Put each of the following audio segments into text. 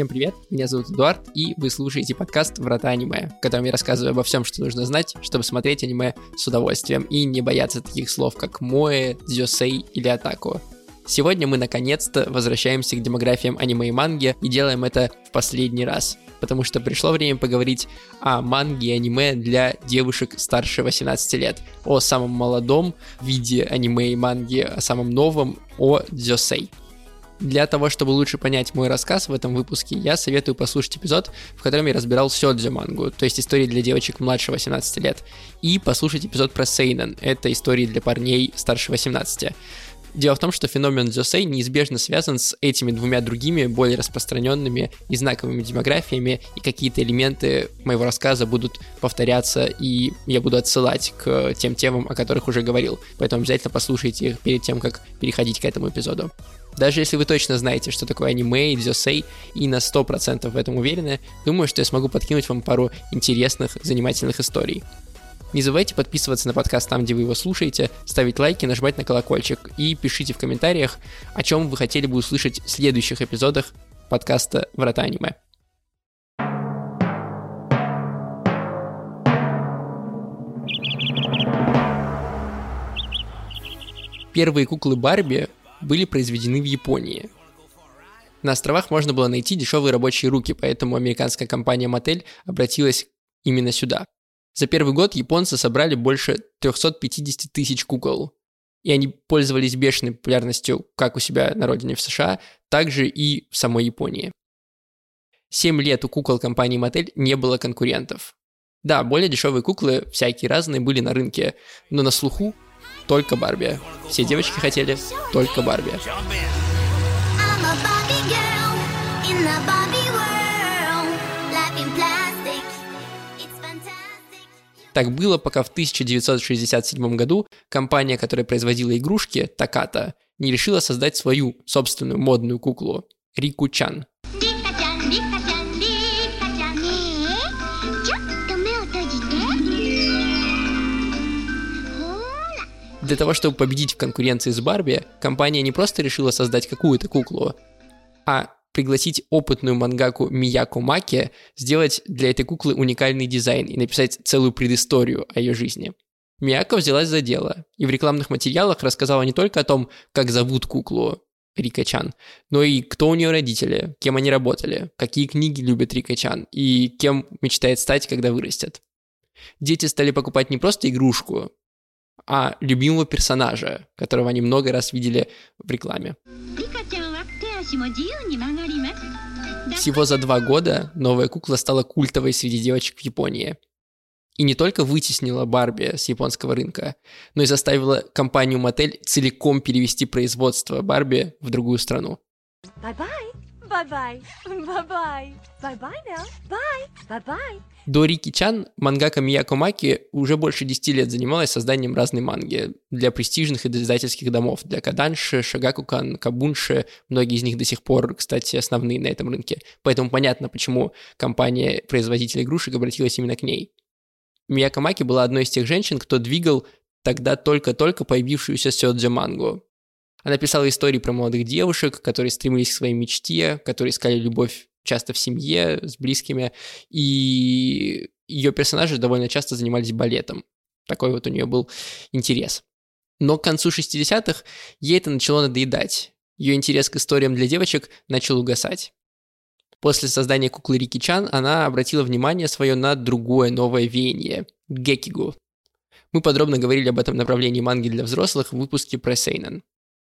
Всем привет, меня зовут Эдуард, и вы слушаете подкаст «Врата аниме», в котором я рассказываю обо всем, что нужно знать, чтобы смотреть аниме с удовольствием и не бояться таких слов, как «моэ», «дзёсей» или «атаку». Сегодня мы наконец-то возвращаемся к демографиям аниме и манги и делаем это в последний раз, потому что пришло время поговорить о манге и аниме для девушек старше 18 лет, о самом молодом виде аниме и манги, о самом новом, о дзёсей. Для того, чтобы лучше понять мой рассказ в этом выпуске, я советую послушать эпизод, в котором я разбирал сёдзю мангу, то есть истории для девочек младше 18 лет, и послушать эпизод про Сейнен, это истории для парней старше 18. Дело в том, что феномен дзюсей неизбежно связан с этими двумя другими, более распространенными и знаковыми демографиями, и какие-то элементы моего рассказа будут повторяться, и я буду отсылать к тем темам, о которых уже говорил. Поэтому обязательно послушайте их перед тем, как переходить к этому эпизоду. Даже если вы точно знаете, что такое аниме и дзюсей, и на 100% в этом уверены, думаю, что я смогу подкинуть вам пару интересных, занимательных историй. Не забывайте подписываться на подкаст там, где вы его слушаете, ставить лайки, нажимать на колокольчик и пишите в комментариях, о чем вы хотели бы услышать в следующих эпизодах подкаста «Врата аниме». Первые куклы Барби были произведены в Японии. На островах можно было найти дешевые рабочие руки, поэтому американская компания Mattel обратилась именно сюда – за первый год японцы собрали больше 350 тысяч кукол. И они пользовались бешеной популярностью как у себя на родине в США, так же и в самой Японии. Семь лет у кукол компании Mattel не было конкурентов. Да, более дешевые куклы, всякие разные, были на рынке, но на слуху только Барби. Все девочки хотели только Барби. Так было, пока в 1967 году компания, которая производила игрушки, Таката, не решила создать свою собственную модную куклу – Рику Чан. Для того, чтобы победить в конкуренции с Барби, компания не просто решила создать какую-то куклу, а пригласить опытную мангаку Мияку Маки сделать для этой куклы уникальный дизайн и написать целую предысторию о ее жизни. Мияко взялась за дело и в рекламных материалах рассказала не только о том, как зовут куклу Рика Чан, но и кто у нее родители, кем они работали, какие книги любит Рика Чан и кем мечтает стать, когда вырастет. Дети стали покупать не просто игрушку, а любимого персонажа, которого они много раз видели в рекламе. Всего за два года новая кукла стала культовой среди девочек в Японии. И не только вытеснила Барби с японского рынка, но и заставила компанию Mattel целиком перевести производство Барби в другую страну. Bye-bye. До Рики Чан мангака Мияко Маки уже больше 10 лет занималась созданием разной манги для престижных издательских домов, для Каданши, Шагакукан, Кабунши, многие из них до сих пор, кстати, основные на этом рынке. Поэтому понятно, почему компания-производитель игрушек обратилась именно к ней. Мияко Маки была одной из тех женщин, кто двигал тогда только-только появившуюся сёдзю мангу. Она писала истории про молодых девушек, которые стремились к своей мечте, которые искали любовь часто в семье, с близкими, и ее персонажи довольно часто занимались балетом. Такой вот у нее был интерес. Но к концу 60-х ей это начало надоедать. Ее интерес к историям для девочек начал угасать. После создания куклы Рики Чан она обратила внимание свое на другое новое веяние – гекигу. Мы подробно говорили об этом направлении манги для взрослых в выпуске про Сейнен.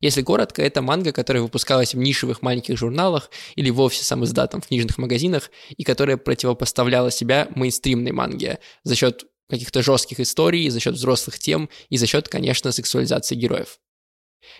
Если коротко, это манга, которая выпускалась в нишевых маленьких журналах или вовсе сам издатом в книжных магазинах, и которая противопоставляла себя мейнстримной манге за счет каких-то жестких историй, за счет взрослых тем и за счет, конечно, сексуализации героев.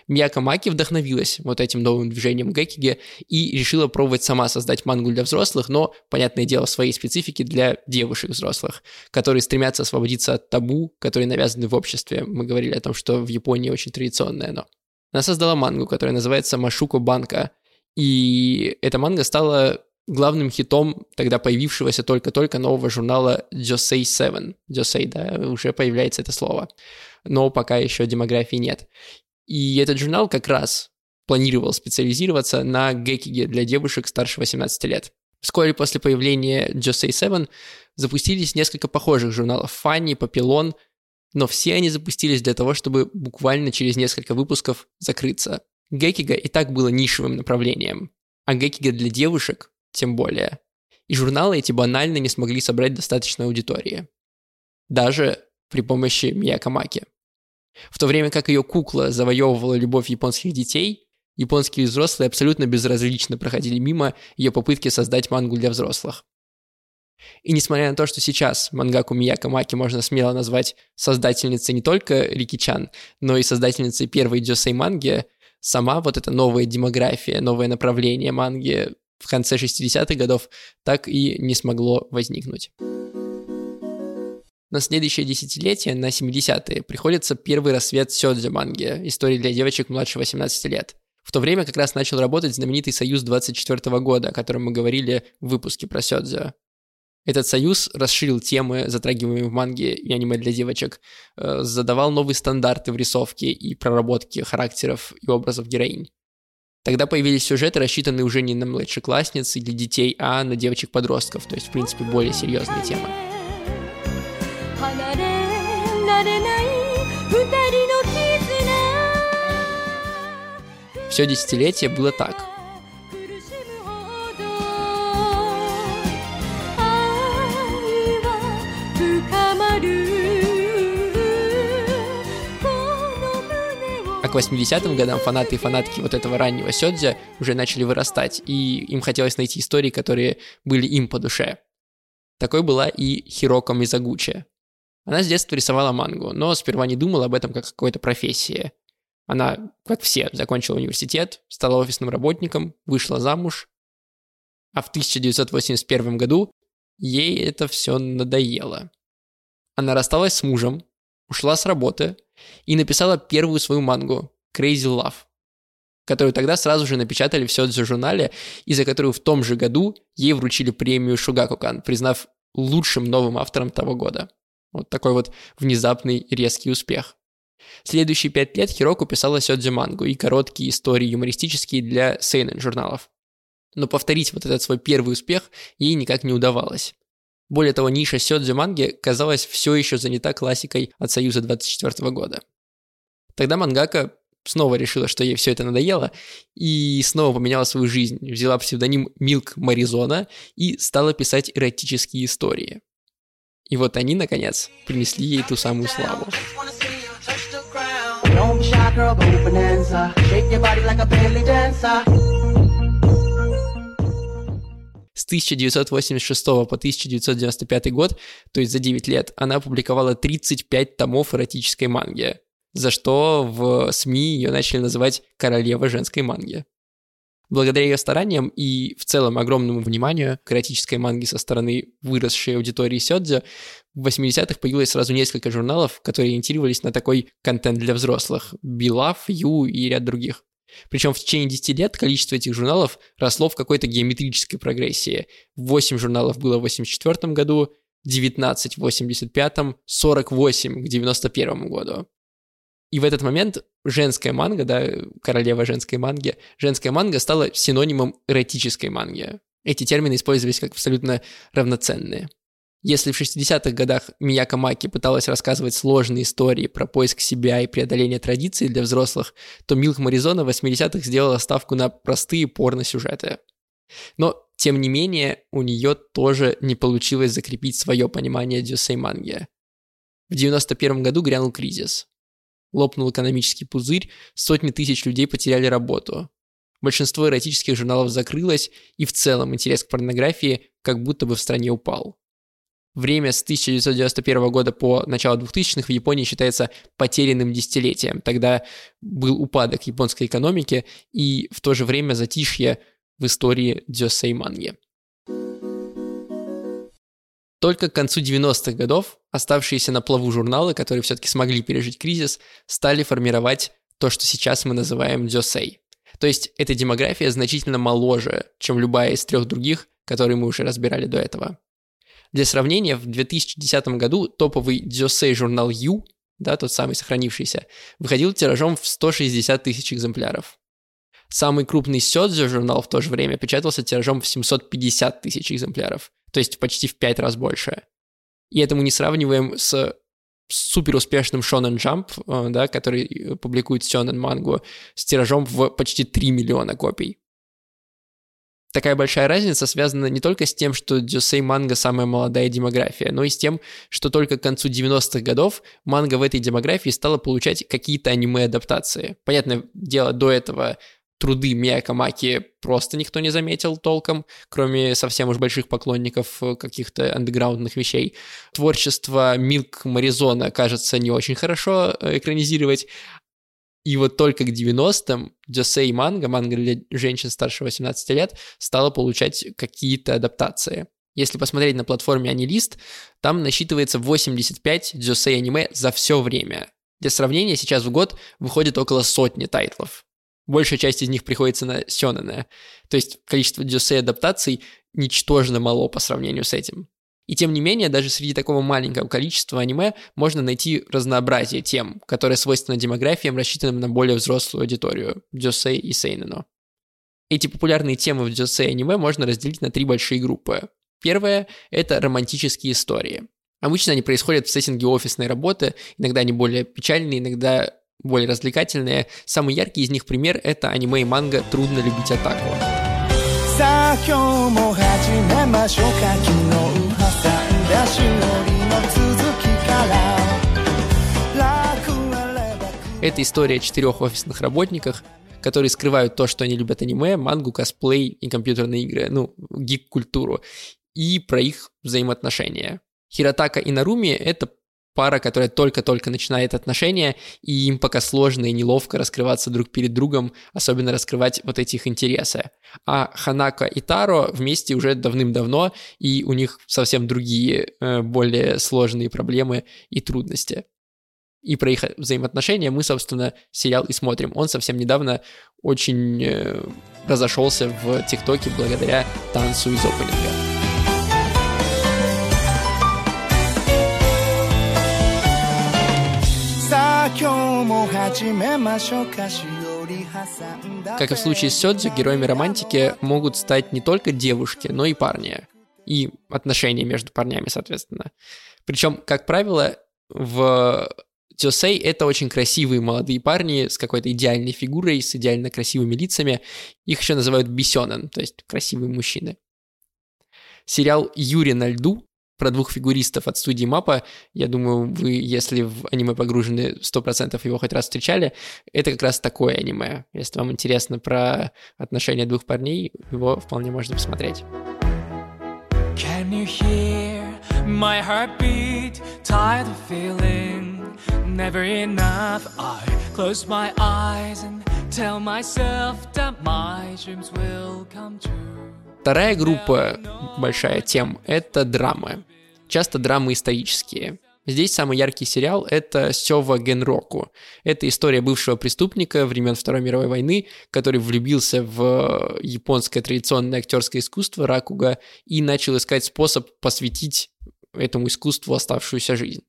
Мияка Маки вдохновилась вот этим новым движением Гекиге и решила пробовать сама создать мангу для взрослых, но, понятное дело, в своей специфике для девушек взрослых, которые стремятся освободиться от табу, которые навязаны в обществе. Мы говорили о том, что в Японии очень традиционное оно. Она создала мангу, которая называется Машуко Банка. И эта манга стала главным хитом тогда появившегося только-только нового журнала Josei 7. Josei, да, уже появляется это слово. Но пока еще демографии нет. И этот журнал как раз планировал специализироваться на гекиге для девушек старше 18 лет. Вскоре после появления Josei 7 запустились несколько похожих журналов Фанни, Папилон, но все они запустились для того, чтобы буквально через несколько выпусков закрыться. Гекига и так было нишевым направлением, а Гекига для девушек тем более. И журналы эти банально не смогли собрать достаточно аудитории. Даже при помощи Миякамаки. В то время как ее кукла завоевывала любовь японских детей, японские взрослые абсолютно безразлично проходили мимо ее попытки создать мангу для взрослых. И несмотря на то, что сейчас мангаку Мияко Маки можно смело назвать создательницей не только Рикичан, но и создательницей первой дёсей манги, сама вот эта новая демография, новое направление манги в конце 60-х годов так и не смогло возникнуть. На следующее десятилетие, на 70-е, приходится первый рассвет сёдзю манги, истории для девочек младше 18 лет. В то время как раз начал работать знаменитый Союз 24 года, о котором мы говорили в выпуске про сёдзю. Этот союз расширил темы, затрагиваемые в манге и аниме для девочек, э, задавал новые стандарты в рисовке и проработке характеров и образов героинь. Тогда появились сюжеты, рассчитанные уже не на младшеклассниц или детей, а на девочек-подростков, то есть, в принципе, более серьезные темы. Все десятилетие было так – А к 80-м годам фанаты и фанатки вот этого раннего сёдзя уже начали вырастать, и им хотелось найти истории, которые были им по душе. Такой была и Хироко Мизагучи. Она с детства рисовала мангу, но сперва не думала об этом как о какой-то профессии. Она, как все, закончила университет, стала офисным работником, вышла замуж, а в 1981 году ей это все надоело. Она рассталась с мужем, ушла с работы и написала первую свою мангу Crazy Love, которую тогда сразу же напечатали в Сёдзю журнале, и за которую в том же году ей вручили премию Шугакукан, признав лучшим новым автором того года. Вот такой вот внезапный резкий успех. Следующие пять лет Хироку писала сёдзю мангу и короткие истории юмористические для сейнен журналов. Но повторить вот этот свой первый успех ей никак не удавалось. Более того, ниша сёдзю манги казалась все еще занята классикой от Союза 24 года. Тогда мангака снова решила, что ей все это надоело, и снова поменяла свою жизнь. Взяла псевдоним Милк Маризона и стала писать эротические истории. И вот они, наконец, принесли ей ту самую славу. Don't be shy, girl, go bonanza. Shake your body like a belly dancer. 1986 по 1995 год, то есть за 9 лет, она опубликовала 35 томов эротической манги, за что в СМИ ее начали называть «королева женской манги». Благодаря ее стараниям и в целом огромному вниманию к эротической манге со стороны выросшей аудитории Сёдзю, в 80-х появилось сразу несколько журналов, которые ориентировались на такой контент для взрослых – Билав, Ю и ряд других. Причем в течение 10 лет количество этих журналов росло в какой-то геометрической прогрессии. 8 журналов было в 84 году, 19 в 85, 48 к 91 году. И в этот момент женская манга, да, королева женской манги, женская манга стала синонимом эротической манги. Эти термины использовались как абсолютно равноценные. Если в 60-х годах Мияка Маки пыталась рассказывать сложные истории про поиск себя и преодоление традиций для взрослых, то Милк Маризона в 80-х сделала ставку на простые порно-сюжеты. Но, тем не менее, у нее тоже не получилось закрепить свое понимание дюсей манги. В 91 году грянул кризис. Лопнул экономический пузырь, сотни тысяч людей потеряли работу. Большинство эротических журналов закрылось, и в целом интерес к порнографии как будто бы в стране упал. Время с 1991 года по начало 2000-х в Японии считается потерянным десятилетием. Тогда был упадок японской экономики и в то же время затишье в истории дзёсэй манги. Только к концу 90-х годов оставшиеся на плаву журналы, которые все-таки смогли пережить кризис, стали формировать то, что сейчас мы называем дзёсэй. То есть эта демография значительно моложе, чем любая из трех других, которые мы уже разбирали до этого. Для сравнения, в 2010 году топовый Дзюсей журнал Ю, да, тот самый сохранившийся, выходил тиражом в 160 тысяч экземпляров. Самый крупный Сёдзю журнал в то же время печатался тиражом в 750 тысяч экземпляров, то есть почти в пять раз больше. И это мы не сравниваем с супер успешным Shonen Jump, э, да, который публикует Shonen мангу с тиражом в почти 3 миллиона копий. Такая большая разница связана не только с тем, что Дюсей манга самая молодая демография, но и с тем, что только к концу 90-х годов манга в этой демографии стала получать какие-то аниме-адаптации. Понятное дело, до этого труды Миякамаки просто никто не заметил толком, кроме совсем уж больших поклонников э, каких-то андеграундных вещей. Творчество Милк Маризона, кажется, не очень хорошо э, экранизировать, и вот только к 90-м Дёсей манга, манга для женщин старше 18 лет, стала получать какие-то адаптации. Если посмотреть на платформе Анилист, там насчитывается 85 Дёсей аниме за все время. Для сравнения, сейчас в год выходит около сотни тайтлов. Большая часть из них приходится на сёнэне. То есть количество дюсей адаптаций ничтожно мало по сравнению с этим. И тем не менее, даже среди такого маленького количества аниме можно найти разнообразие тем, которые свойственны демографиям, рассчитанным на более взрослую аудиторию – дюсей и сейнено. Эти популярные темы в дюсей аниме можно разделить на три большие группы. Первая – это романтические истории. Обычно они происходят в сеттинге офисной работы, иногда они более печальные, иногда более развлекательные. Самый яркий из них пример – это аниме и манга «Трудно любить атаку». Это история о четырех офисных работниках, которые скрывают то, что они любят аниме, мангу, косплей и компьютерные игры, ну, гик-культуру, и про их взаимоотношения. Хиротака и Наруми — это пара, которая только-только начинает отношения, и им пока сложно и неловко раскрываться друг перед другом, особенно раскрывать вот эти их интересы. А Ханака и Таро вместе уже давным-давно, и у них совсем другие, э, более сложные проблемы и трудности. И про их взаимоотношения мы, собственно, сериал и смотрим. Он совсем недавно очень э, разошелся в ТикТоке благодаря танцу из опенинга. Как и в случае с Сёдзю, героями романтики могут стать не только девушки, но и парни. И отношения между парнями, соответственно. Причем, как правило, в Тёсей это очень красивые молодые парни с какой-то идеальной фигурой, с идеально красивыми лицами. Их еще называют бисёнен, то есть красивые мужчины. Сериал «Юри на льду» про двух фигуристов от студии Мапа. Я думаю, вы, если в аниме погружены, 100% его хоть раз встречали. Это как раз такое аниме. Если вам интересно про отношения двух парней, его вполне можно посмотреть. Can you hear my heartbeat? Tired of feeling never enough. I close my eyes and tell myself that my dreams will come true. Вторая группа большая тем — это драмы. Часто драмы исторические. Здесь самый яркий сериал — это Сёва Генроку. Это история бывшего преступника времен Второй мировой войны, который влюбился в японское традиционное актерское искусство Ракуга и начал искать способ посвятить этому искусству оставшуюся жизнь.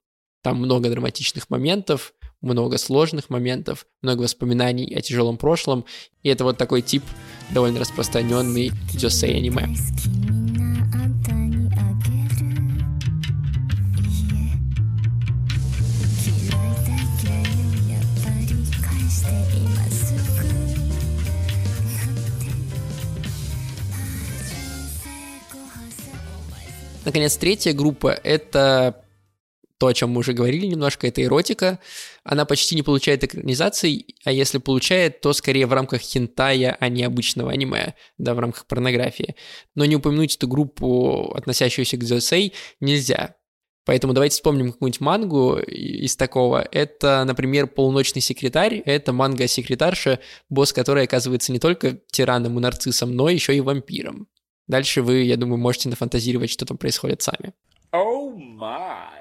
Там много драматичных моментов, много сложных моментов, много воспоминаний о тяжелом прошлом, и это вот такой тип довольно распространенный дёсей аниме. Наконец, третья группа — это то, о чем мы уже говорили немножко, это эротика. Она почти не получает экранизаций, а если получает, то скорее в рамках хентая, а не обычного аниме, да, в рамках порнографии. Но не упомянуть эту группу, относящуюся к ZSA, нельзя. Поэтому давайте вспомним какую-нибудь мангу из такого. Это, например, «Полуночный секретарь». Это манга-секретарша, босс которой оказывается не только тираном и нарциссом, но еще и вампиром. Дальше вы, я думаю, можете нафантазировать, что там происходит сами. Oh my.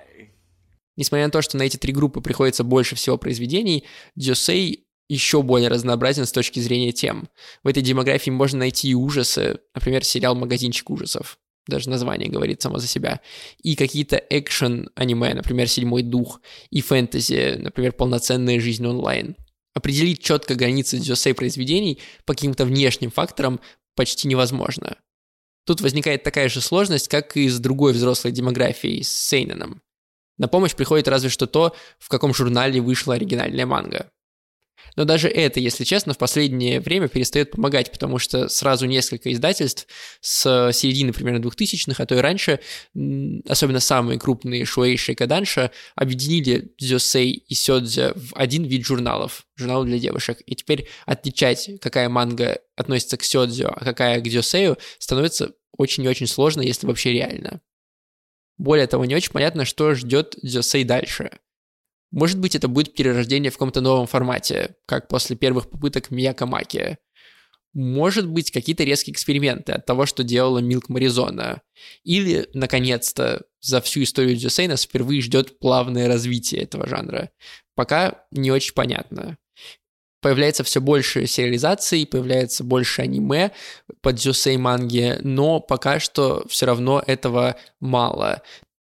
Несмотря на то, что на эти три группы приходится больше всего произведений, Дюсей еще более разнообразен с точки зрения тем. В этой демографии можно найти и ужасы, например, сериал «Магазинчик ужасов», даже название говорит само за себя, и какие-то экшен-аниме, например, «Седьмой дух», и фэнтези, например, «Полноценная жизнь онлайн». Определить четко границы дзюсей произведений по каким-то внешним факторам почти невозможно. Тут возникает такая же сложность, как и с другой взрослой демографией, с Сейненом. На помощь приходит разве что то, в каком журнале вышла оригинальная манга. Но даже это, если честно, в последнее время перестает помогать, потому что сразу несколько издательств с середины примерно 2000-х, а то и раньше, особенно самые крупные Шуэйши и Каданша, объединили Дзюсей и Сёдзя в один вид журналов, журнал для девушек. И теперь отличать, какая манга относится к Сёдзю, а какая к Дзюсею, становится очень и очень сложно, если вообще реально. Более того, не очень понятно, что ждет Дзюсей дальше – может быть, это будет перерождение в каком-то новом формате, как после первых попыток Мияка Маки. Может быть, какие-то резкие эксперименты от того, что делала Милк Маризона. Или, наконец-то, за всю историю Дюсей нас впервые ждет плавное развитие этого жанра. Пока не очень понятно. Появляется все больше сериализаций, появляется больше аниме под дзюсей манги, но пока что все равно этого мало.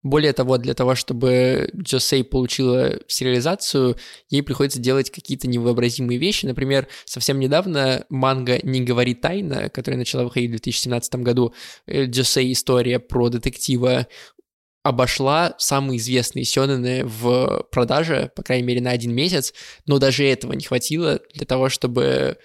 Более того, для того, чтобы Джосей получила сериализацию, ей приходится делать какие-то невообразимые вещи. Например, совсем недавно манга «Не говори тайна», которая начала выходить в 2017 году, э, Джосей история про детектива, обошла самые известные сёнэны в продаже, по крайней мере, на один месяц, но даже этого не хватило для того, чтобы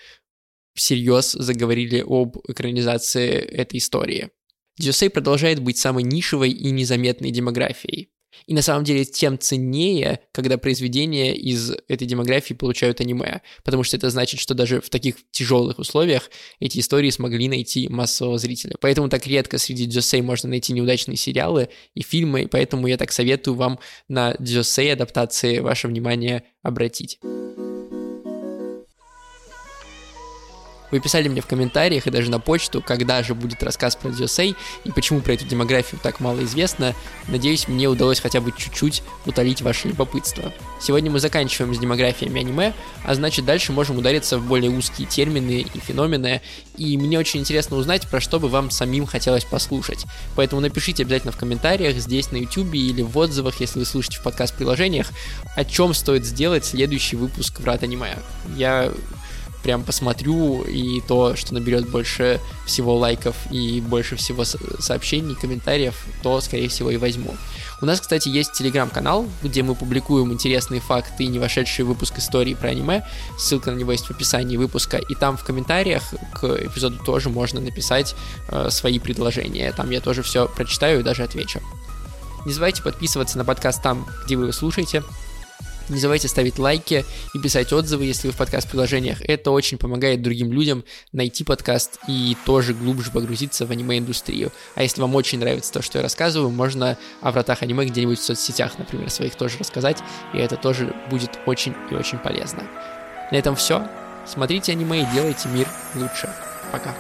всерьез заговорили об экранизации этой истории. Дюсей продолжает быть самой нишевой и незаметной демографией. И на самом деле тем ценнее, когда произведения из этой демографии получают аниме, потому что это значит, что даже в таких тяжелых условиях эти истории смогли найти массового зрителя. Поэтому так редко среди Джосей можно найти неудачные сериалы и фильмы, и поэтому я так советую вам на Джосей адаптации ваше внимание обратить. Вы писали мне в комментариях и даже на почту, когда же будет рассказ про Дзюсей и почему про эту демографию так мало известно. Надеюсь, мне удалось хотя бы чуть-чуть утолить ваше любопытство. Сегодня мы заканчиваем с демографиями аниме, а значит дальше можем удариться в более узкие термины и феномены, и мне очень интересно узнать, про что бы вам самим хотелось послушать. Поэтому напишите обязательно в комментариях здесь на YouTube или в отзывах, если вы слушаете в подкаст-приложениях, о чем стоит сделать следующий выпуск Врат аниме. Я прям посмотрю, и то, что наберет больше всего лайков и больше всего сообщений, комментариев, то, скорее всего, и возьму. У нас, кстати, есть телеграм-канал, где мы публикуем интересные факты и не вошедший выпуск истории про аниме. Ссылка на него есть в описании выпуска. И там в комментариях к эпизоду тоже можно написать э, свои предложения. Там я тоже все прочитаю и даже отвечу. Не забывайте подписываться на подкаст там, где вы его слушаете. Не забывайте ставить лайки и писать отзывы, если вы в подкаст-приложениях. Это очень помогает другим людям найти подкаст и тоже глубже погрузиться в аниме-индустрию. А если вам очень нравится то, что я рассказываю, можно о вратах аниме где-нибудь в соцсетях, например, своих тоже рассказать, и это тоже будет очень и очень полезно. На этом все. Смотрите аниме и делайте мир лучше. Пока.